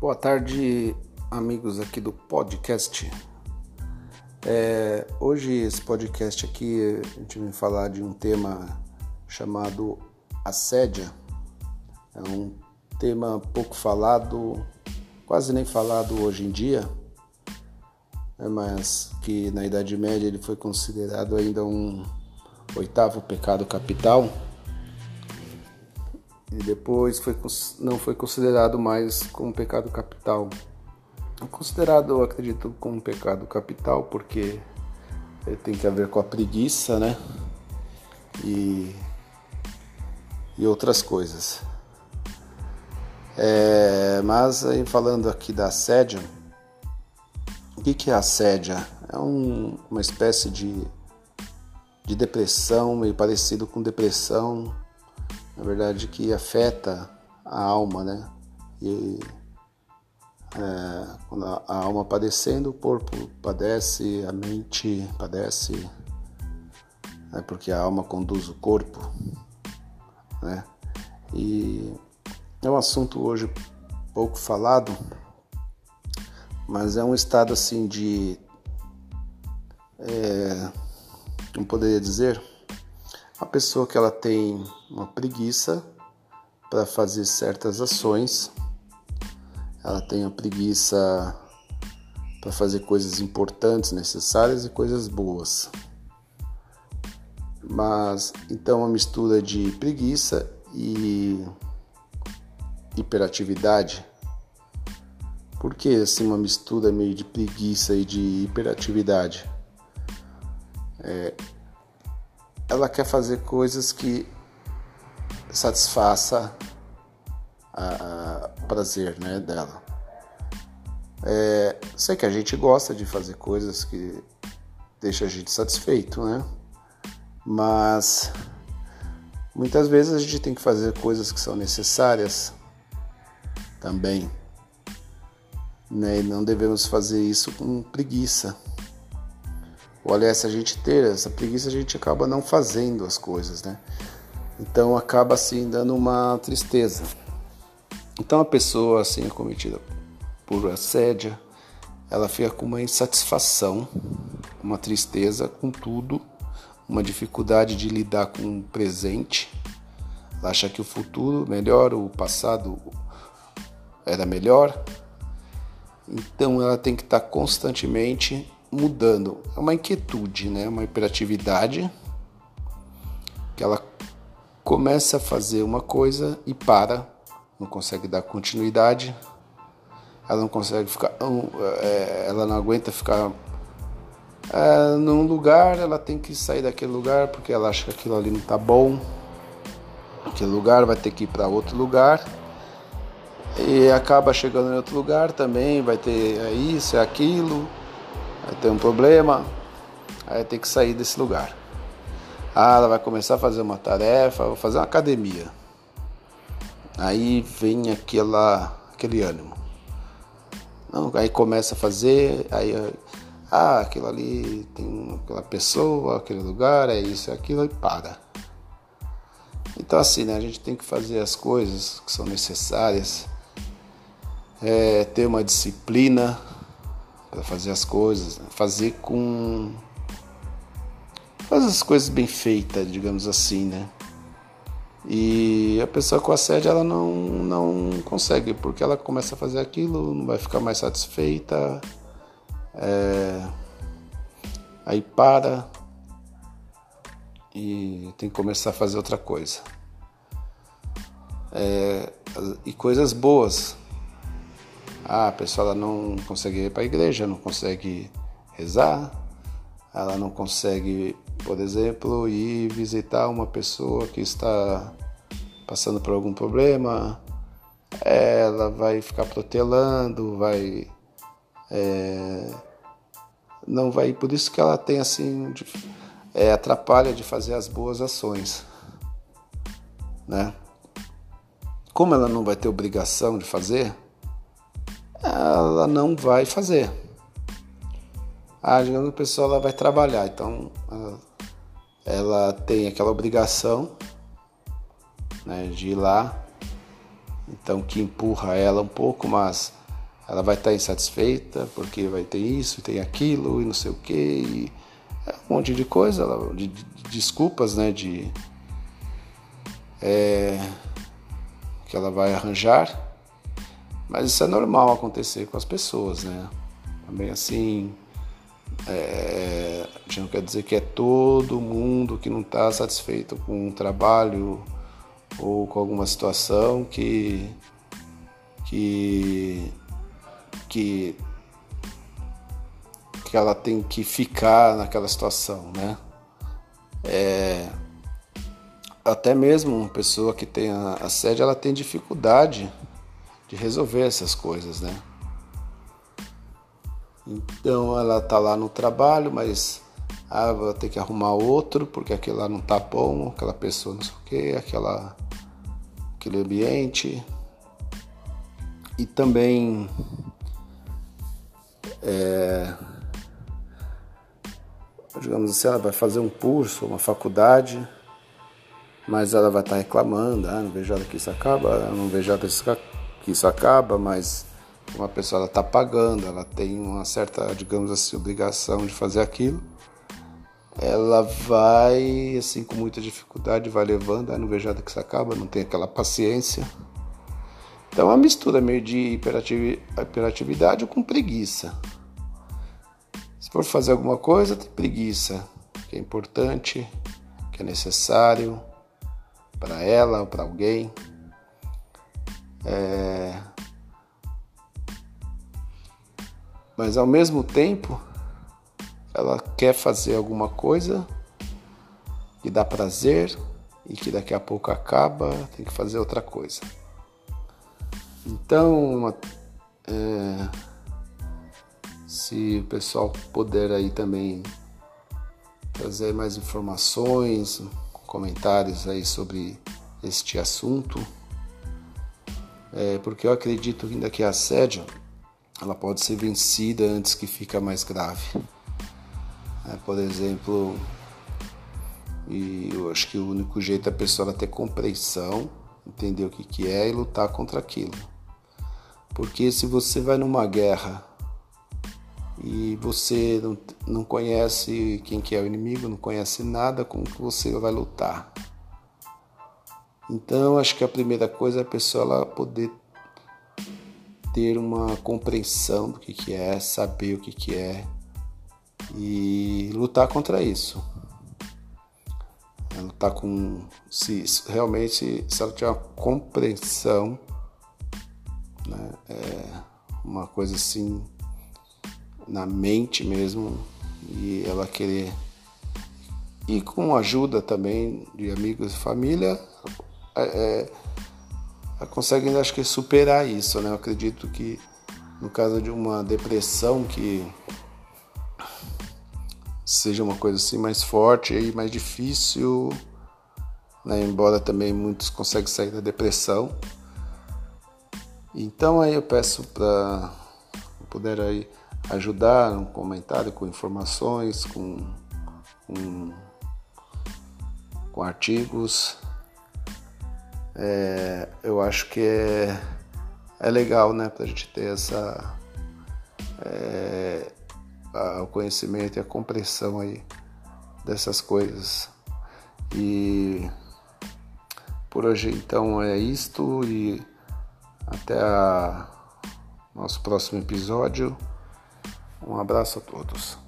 Boa tarde, amigos aqui do podcast. É, hoje esse podcast aqui a gente vem falar de um tema chamado assédia. É um tema pouco falado, quase nem falado hoje em dia, né, mas que na Idade Média ele foi considerado ainda um oitavo pecado capital e depois foi, não foi considerado mais como pecado capital. Considerado, eu acredito, como pecado capital porque tem que ver com a preguiça, né? E, e outras coisas. É, mas falando aqui da assédio, o que, que é assédia? É um, uma espécie de, de depressão, meio parecido com depressão, na verdade que afeta a alma, né? E é, quando a, alma padecendo, o corpo padece, a mente padece, é porque a alma conduz o corpo, né? E é um assunto hoje pouco falado, mas é um estado assim de, é, como poderia dizer, uma pessoa que ela tem uma preguiça para fazer certas ações, ela tem a preguiça para fazer coisas importantes, necessárias e coisas boas. Mas então a mistura de preguiça e hiperatividade. Por que assim uma mistura meio de preguiça e de hiperatividade? É, ela quer fazer coisas que satisfaça o prazer né, dela. É, sei que a gente gosta de fazer coisas que deixa a gente satisfeito, né? Mas muitas vezes a gente tem que fazer coisas que são necessárias também. Né? E não devemos fazer isso com preguiça. Ou aliás, se a gente ter essa preguiça, a gente acaba não fazendo as coisas, né? Então acaba assim dando uma tristeza. Então a pessoa assim é cometida por assédio, ela fica com uma insatisfação, uma tristeza com tudo, uma dificuldade de lidar com o presente. Ela acha que o futuro melhor, o passado era melhor. Então ela tem que estar constantemente mudando. É uma inquietude, né? uma hiperatividade que ela começa a fazer uma coisa e para, não consegue dar continuidade, ela não consegue ficar, é, ela não aguenta ficar é, num lugar, ela tem que sair daquele lugar porque ela acha que aquilo ali não tá bom, aquele lugar vai ter que ir para outro lugar e acaba chegando em outro lugar também, vai ter é isso, é aquilo, vai ter um problema, aí tem que sair desse lugar. Ah, ela vai começar a fazer uma tarefa, vou fazer uma academia. Aí vem aquela, aquele ânimo. Não, aí começa a fazer, aí ah, aquilo ali tem aquela pessoa, aquele lugar, é isso, é aquilo e para. Então assim, né, a gente tem que fazer as coisas que são necessárias, é, ter uma disciplina, para fazer as coisas, né? fazer com fazer as coisas bem feitas, digamos assim, né? E a pessoa com assédio ela não não consegue porque ela começa a fazer aquilo, não vai ficar mais satisfeita, é, aí para e tem que começar a fazer outra coisa. É, e coisas boas ah, a pessoa não consegue ir para a igreja, não consegue rezar, ela não consegue, por exemplo, ir visitar uma pessoa que está passando por algum problema, ela vai ficar protelando, vai. É, não vai. Por isso que ela tem assim. É, atrapalha de fazer as boas ações. Né? Como ela não vai ter obrigação de fazer, ela não vai fazer. Ah, digamos a pessoa ela vai trabalhar, então ela, tem aquela obrigação né, de ir lá, então que empurra ela um pouco, mas ela vai estar insatisfeita porque vai ter isso, tem aquilo e não sei o que, é um monte de coisa, de, de desculpas, né, de é, que ela vai arranjar, mas isso é normal acontecer com as pessoas, né? Também assim, é, a gente não quer dizer que é todo mundo que não está satisfeito com um trabalho ou com alguma situação que que que que ela tem que ficar naquela situação, né? É, até mesmo uma pessoa que tem a, sede, ela tem dificuldade de resolver essas coisas, né? Então ela tá lá no trabalho, mas ah, vou ter que arrumar outro porque aquele lá não tá bom, aquela pessoa não sei o que, aquela, aquele ambiente. E também é, digamos assim, ela vai fazer um curso, uma faculdade, mas ela vai estar reclamando, ah, não vejo hora que isso acaba, não vejo hora que isso acaba, mas uma pessoa está pagando, ela tem uma certa, digamos assim, obrigação de fazer aquilo, ela vai, assim, com muita dificuldade, vai levando, ah, não vejo hora que isso acaba, não tem aquela paciência. Então é uma mistura meio de hiperatividade com preguiça. Se for fazer alguma coisa, tem preguiça, que é importante, que é necessário para ela ou para alguém. É... Mas ao mesmo tempo, ela quer fazer alguma coisa que dá prazer e que daqui a pouco acaba, tem que fazer outra coisa. Então, é se o pessoal puder aí também trazer mais informações, comentários aí sobre este assunto, é, porque eu acredito ainda que a assédio ela pode ser vencida antes que fica mais grave. É, por exemplo, e eu acho que o único jeito é a pessoa ter compreensão, entender o que, que é e lutar contra aquilo. Porque se você vai numa guerra e você não, não conhece quem que é o inimigo, não conhece nada com que você vai lutar. Então, acho que a primeira coisa é a pessoa ela poder ter uma compreensão do que, que é, saber o que, que é e lutar contra isso. É lutar com. Se realmente, se ela tiver uma compreensão, né, é uma coisa assim na mente mesmo e ela querer e com ajuda também de amigos e família é, é, consegue acho que superar isso né eu acredito que no caso de uma depressão que seja uma coisa assim mais forte e mais difícil né? embora também muitos conseguem sair da depressão então aí eu peço para puder aí ajudar um comentário com informações, com, com, com artigos. É, eu acho que é, é legal, né, para a gente ter essa é, a, o conhecimento e a compreensão aí dessas coisas. E por hoje então é isto e até o nosso próximo episódio. Um abraço a todos.